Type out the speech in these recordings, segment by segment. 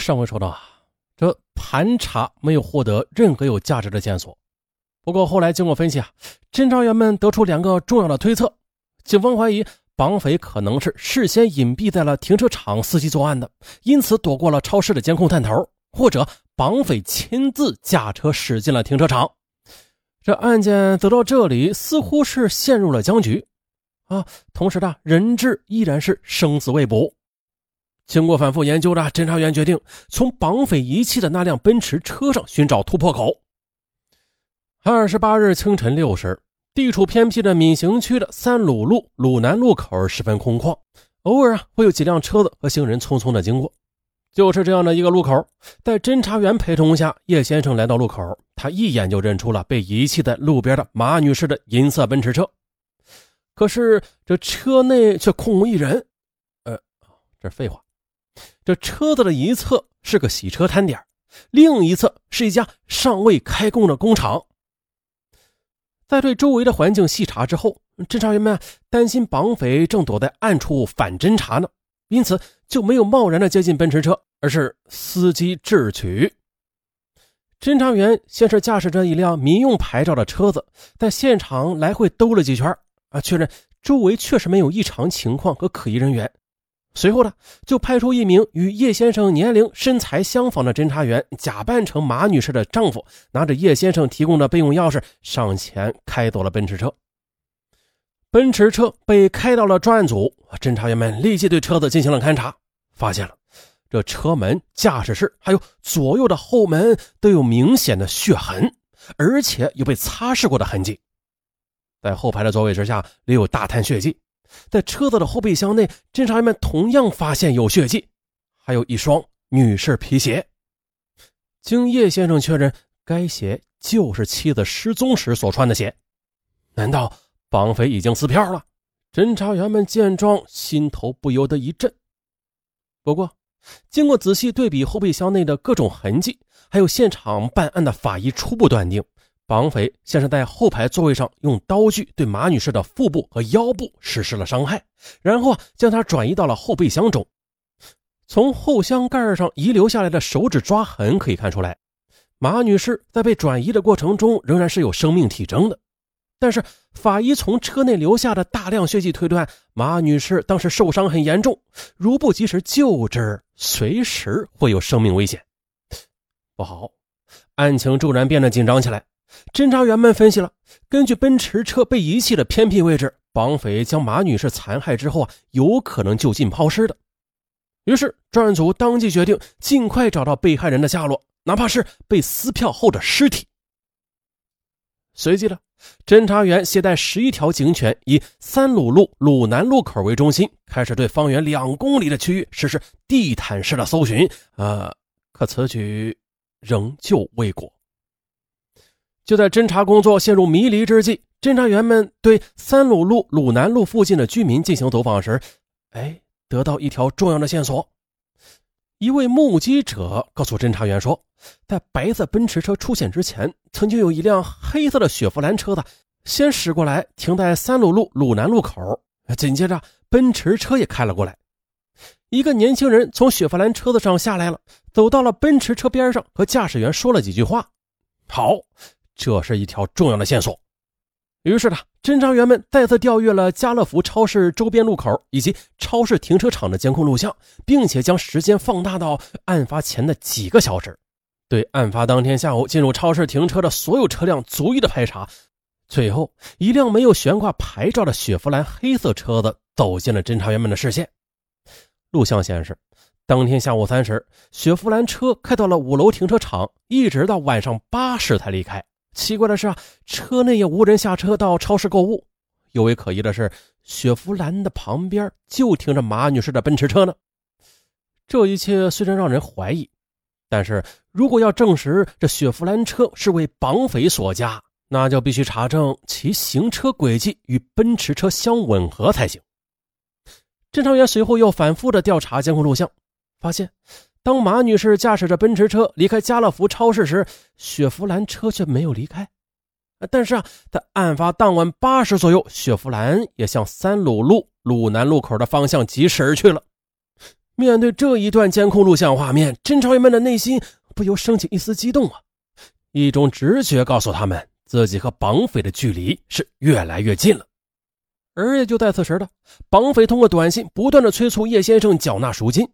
上回说到啊，这盘查没有获得任何有价值的线索。不过后来经过分析啊，侦查员们得出两个重要的推测：警方怀疑绑匪可能是事先隐蔽在了停车场伺机作案的，因此躲过了超市的监控探头；或者绑匪亲自驾车驶进了停车场。这案件走到这里，似乎是陷入了僵局啊。同时呢，人质依然是生死未卜。经过反复研究的侦查员决定从绑匪遗弃的那辆奔驰车上寻找突破口。二十八日清晨六时，地处偏僻的闵行区的三鲁路鲁南路口十分空旷，偶尔啊会有几辆车子和行人匆匆的经过。就是这样的一个路口，在侦查员陪同下，叶先生来到路口，他一眼就认出了被遗弃在路边的马女士的银色奔驰车。可是这车内却空无一人。呃，这废话。这车子的一侧是个洗车摊点，另一侧是一家尚未开工的工厂。在对周围的环境细查之后，侦查员们担心绑匪正躲在暗处反侦查呢，因此就没有贸然的接近奔驰车，而是伺机智取。侦查员先是驾驶着一辆民用牌照的车子，在现场来回兜了几圈，啊，确认周围确实没有异常情况和可疑人员。随后呢，就派出一名与叶先生年龄、身材相仿的侦查员，假扮成马女士的丈夫，拿着叶先生提供的备用钥匙上前开走了奔驰车。奔驰车被开到了专案组，侦查员们立即对车子进行了勘查，发现了这车门、驾驶室还有左右的后门都有明显的血痕，而且有被擦拭过的痕迹。在后排的座位之下留有大滩血迹。在车子的后备箱内，侦查员们同样发现有血迹，还有一双女士皮鞋。经叶先生确认，该鞋就是妻子失踪时所穿的鞋。难道绑匪已经撕票了？侦查员们见状，心头不由得一震。不过，经过仔细对比后备箱内的各种痕迹，还有现场办案的法医初步断定。绑匪先是在后排座位上用刀具对马女士的腹部和腰部实施了伤害，然后将她转移到了后备箱中。从后箱盖上遗留下来的手指抓痕可以看出来，马女士在被转移的过程中仍然是有生命体征的。但是法医从车内留下的大量血迹推断，马女士当时受伤很严重，如不及时救治，随时会有生命危险。不好，案情骤然变得紧张起来。侦查员们分析了，根据奔驰车被遗弃的偏僻位置，绑匪将马女士残害之后啊，有可能就近抛尸的。于是专案组当即决定尽快找到被害人的下落，哪怕是被撕票后的尸体。随即呢，侦查员携带十一条警犬，以三鲁路鲁南路口为中心，开始对方圆两公里的区域实施地毯式的搜寻。呃，可此举仍旧未果。就在侦查工作陷入迷离之际，侦查员们对三鲁路鲁南路附近的居民进行走访时，哎，得到一条重要的线索。一位目击者告诉侦查员说，在白色奔驰车出现之前，曾经有一辆黑色的雪佛兰车子先驶过来，停在三鲁路鲁南路口，紧接着奔驰车也开了过来。一个年轻人从雪佛兰车子上下来了，走到了奔驰车边上，和驾驶员说了几句话。好。这是一条重要的线索。于是呢，侦查员们再次调阅了家乐福超市周边路口以及超市停车场的监控录像，并且将时间放大到案发前的几个小时，对案发当天下午进入超市停车的所有车辆逐一的排查。最后，一辆没有悬挂牌照的雪佛兰黑色车子走进了侦查员们的视线。录像显示。当天下午三时，雪佛兰车开到了五楼停车场，一直到晚上八时才离开。奇怪的是啊，车内也无人下车到超市购物。尤为可疑的是，雪佛兰的旁边就停着马女士的奔驰车呢。这一切虽然让人怀疑，但是如果要证实这雪佛兰车是为绑匪所驾，那就必须查证其行车轨迹与奔驰车相吻合才行。侦查员随后又反复的调查监控录像。发现，当马女士驾驶着奔驰车离开家乐福超市时，雪佛兰车却没有离开。但是啊，在案发当晚八时左右，雪佛兰也向三鲁路鲁南路口的方向疾驶而去了。面对这一段监控录像画面，侦查员们的内心不由升起一丝激动啊！一种直觉告诉他们，自己和绑匪的距离是越来越近了。而也就在此时的，绑匪通过短信不断的催促叶先生缴纳赎金，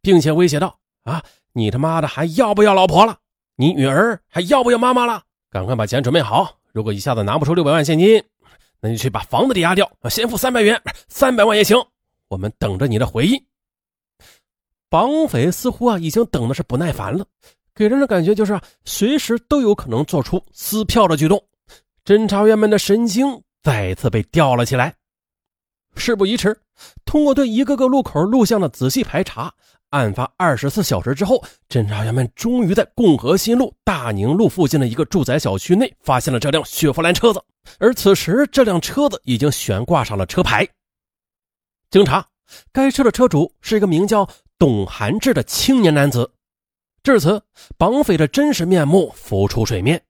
并且威胁道：“啊，你他妈的还要不要老婆了？你女儿还要不要妈妈了？赶快把钱准备好！如果一下子拿不出六百万现金，那你去把房子抵押掉，先付三百元，三百万也行。我们等着你的回应。”绑匪似乎啊已经等的是不耐烦了，给人的感觉就是啊随时都有可能做出撕票的举动。侦查员们的神经再次被吊了起来。事不宜迟，通过对一个个路口录像的仔细排查，案发二十四小时之后，侦查员们终于在共和新路大宁路附近的一个住宅小区内发现了这辆雪佛兰车子。而此时，这辆车子已经悬挂上了车牌。经查，该车的车主是一个名叫……董寒志的青年男子，至此，绑匪的真实面目浮出水面。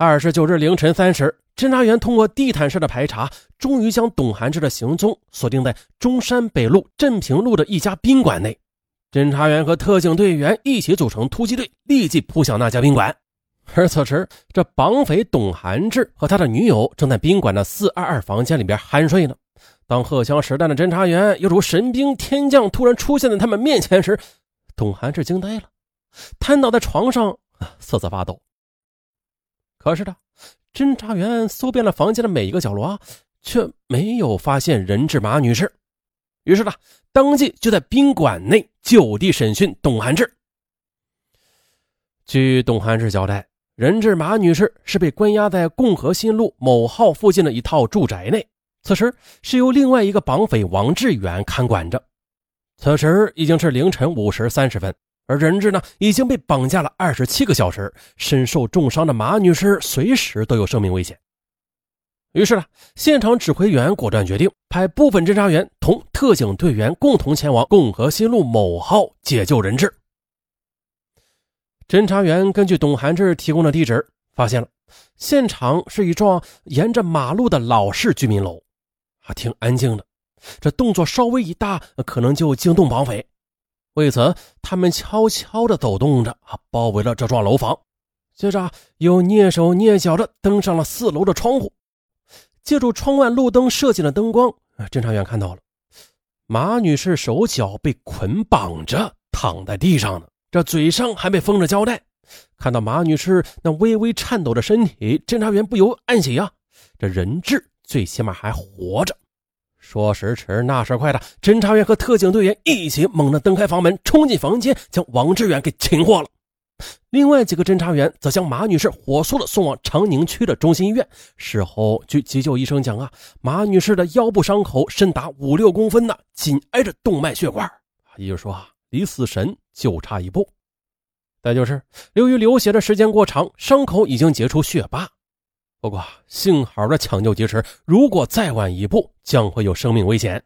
二十九日凌晨三时，侦查员通过地毯式的排查，终于将董寒志的行踪锁定在中山北路镇平路的一家宾馆内。侦查员和特警队员一起组成突击队，立即扑向那家宾馆。而此时，这绑匪董寒志和他的女友正在宾馆的四二二房间里边酣睡呢。当荷枪实弹的侦查员犹如神兵天将突然出现在他们面前时，董寒志惊呆了，瘫倒在床上瑟瑟发抖。可是的，侦查员搜遍了房间的每一个角落啊，却没有发现任志马女士。于是呢，当即就在宾馆内就地审讯董寒志。据董寒志交代，任志马女士是被关押在共和新路某号附近的一套住宅内。此时是由另外一个绑匪王志远看管着。此时已经是凌晨五时三十分，而人质呢已经被绑架了二十七个小时，身受重伤的马女士随时都有生命危险。于是呢，现场指挥员果断决定派部分侦查员同特警队员共同前往共和新路某号解救人质。侦查员根据董寒志提供的地址，发现了现场是一幢沿着马路的老式居民楼。啊，挺安静的，这动作稍微一大，可能就惊动绑匪。为此，他们悄悄地走动着，啊，包围了这幢楼房，接着又蹑手蹑脚地登上了四楼的窗户。借助窗外路灯射进的灯光，侦查员看到了马女士手脚被捆绑着躺在地上呢，这嘴上还被封着胶带。看到马女士那微微颤抖的身体，侦查员不由暗喜啊，这人质。最起码还活着。说时迟，那时快的，侦查员和特警队员一起猛地蹬开房门，冲进房间，将王志远给擒获了。另外几个侦查员则将马女士火速的送往长宁区的中心医院。事后，据急救医生讲啊，马女士的腰部伤口深达五六公分呢，紧挨着动脉血管，也就是说啊，离死神就差一步。再就是，由于流血的时间过长，伤口已经结出血疤。不过幸好的抢救及时，如果再晚一步，将会有生命危险。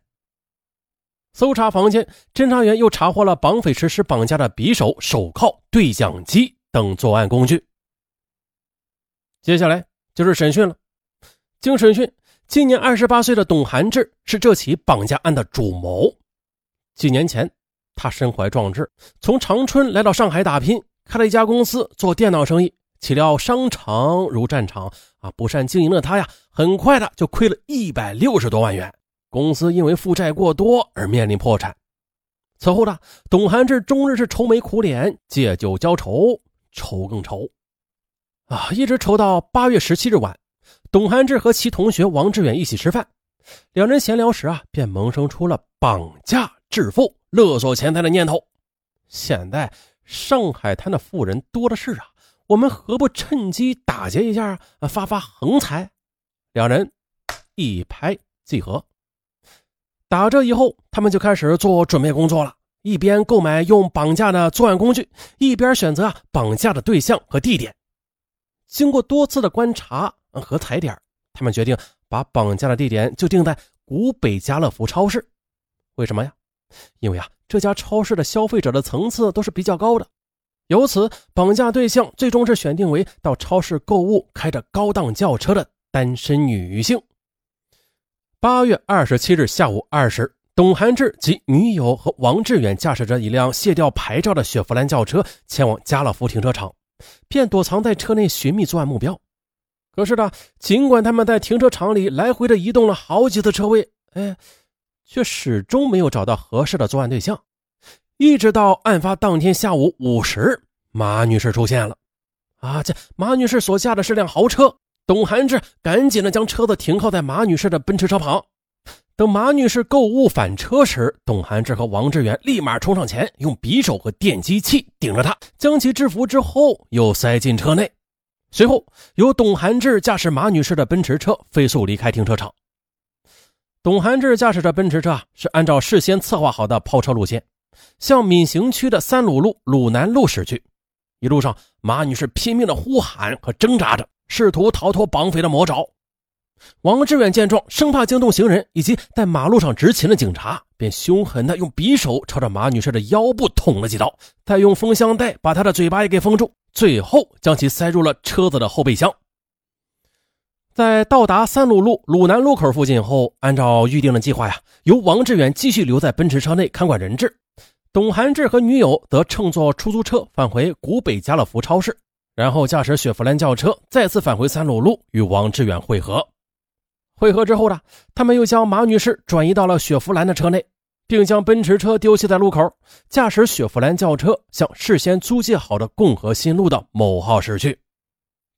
搜查房间，侦查员又查获了绑匪实施绑架的匕首、手铐、对讲机等作案工具。接下来就是审讯了。经审讯，今年二十八岁的董寒志是这起绑架案的主谋。几年前，他身怀壮志，从长春来到上海打拼，开了一家公司做电脑生意。岂料商场如战场啊！不善经营的他呀，很快的就亏了一百六十多万元，公司因为负债过多而面临破产。此后呢，董寒志终日是愁眉苦脸，借酒浇愁，愁更愁啊！一直愁到八月十七日晚，董寒志和其同学王志远一起吃饭，两人闲聊时啊，便萌生出了绑架致富、勒索钱财的念头。现在上海滩的富人多的是啊！我们何不趁机打劫一下啊，发发横财？两人一拍即合。打这以后，他们就开始做准备工作了，一边购买用绑架的作案工具，一边选择绑架的对象和地点。经过多次的观察和踩点，他们决定把绑架的地点就定在古北家乐福超市。为什么呀？因为啊，这家超市的消费者的层次都是比较高的。由此，绑架对象最终是选定为到超市购物、开着高档轿车的单身女性。八月二十七日下午二时，董涵志及女友和王志远驾驶着一辆卸掉牌照的雪佛兰轿车前往家乐福停车场，便躲藏在车内寻觅作案目标。可是呢，尽管他们在停车场里来回的移动了好几次车位，哎，却始终没有找到合适的作案对象。一直到案发当天下午五时，马女士出现了。啊，这马女士所驾的是辆豪车。董涵志赶紧的将车子停靠在马女士的奔驰车旁。等马女士购物返车时，董涵志和王志远立马冲上前，用匕首和电击器顶着她，将其制服之后，又塞进车内。随后，由董涵志驾驶马女士的奔驰车飞速离开停车场。董涵志驾驶着奔驰车是按照事先策划好的抛车路线，向闵行区的三鲁路鲁南路驶去。一路上，马女士拼命的呼喊和挣扎着，试图逃脱绑匪的魔爪。王志远见状，生怕惊动行人以及在马路上执勤的警察，便凶狠的用匕首朝着马女士的腰部捅了几刀，再用封箱带把她的嘴巴也给封住。最后将其塞入了车子的后备箱。在到达三鲁路鲁南路口附近后，按照预定的计划呀，由王志远继续留在奔驰车内看管人质，董涵志和女友则乘坐出租车返回古北家乐福超市，然后驾驶雪佛兰轿车再次返回三鲁路与王志远会合。会合之后呢，他们又将马女士转移到了雪佛兰的车内。并将奔驰车丢弃在路口，驾驶雪佛兰轿车向事先租借好的共和新路的某号驶去。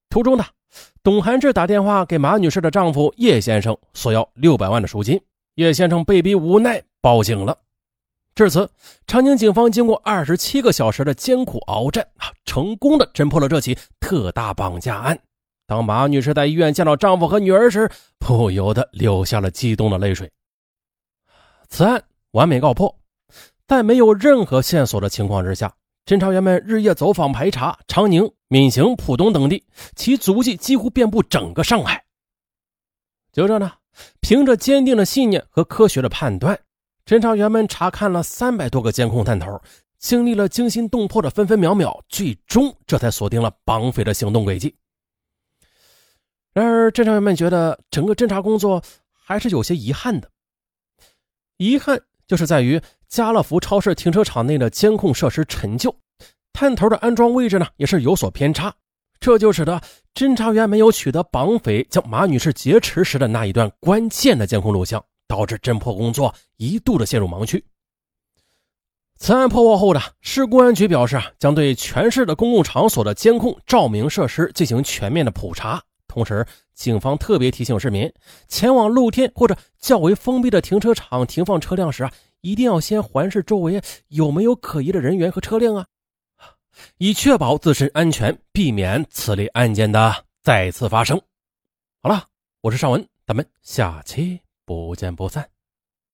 途中呢，董涵志打电话给马女士的丈夫叶先生，索要六百万的赎金。叶先生被逼无奈报警了。至此，长宁警方经过二十七个小时的艰苦鏖战啊，成功的侦破了这起特大绑架案。当马女士在医院见到丈夫和女儿时，不由得流下了激动的泪水。此案。完美告破，在没有任何线索的情况之下，侦查员们日夜走访排查长宁、闵行、浦东等地，其足迹几乎遍布整个上海。就这呢，凭着坚定的信念和科学的判断，侦查员们查看了三百多个监控探头，经历了惊心动魄的分分秒秒，最终这才锁定了绑匪的行动轨迹。然而，侦查员们觉得整个侦查工作还是有些遗憾的，遗憾。就是在于家乐福超市停车场内的监控设施陈旧，探头的安装位置呢也是有所偏差，这就使得侦查员没有取得绑匪将马女士劫持时的那一段关键的监控录像，导致侦破工作一度的陷入盲区。此案破获后的市公安局表示啊，将对全市的公共场所的监控照明设施进行全面的普查。同时，警方特别提醒市民，前往露天或者较为封闭的停车场停放车辆时啊，一定要先环视周围有没有可疑的人员和车辆啊，以确保自身安全，避免此类案件的再次发生。好了，我是尚文，咱们下期不见不散。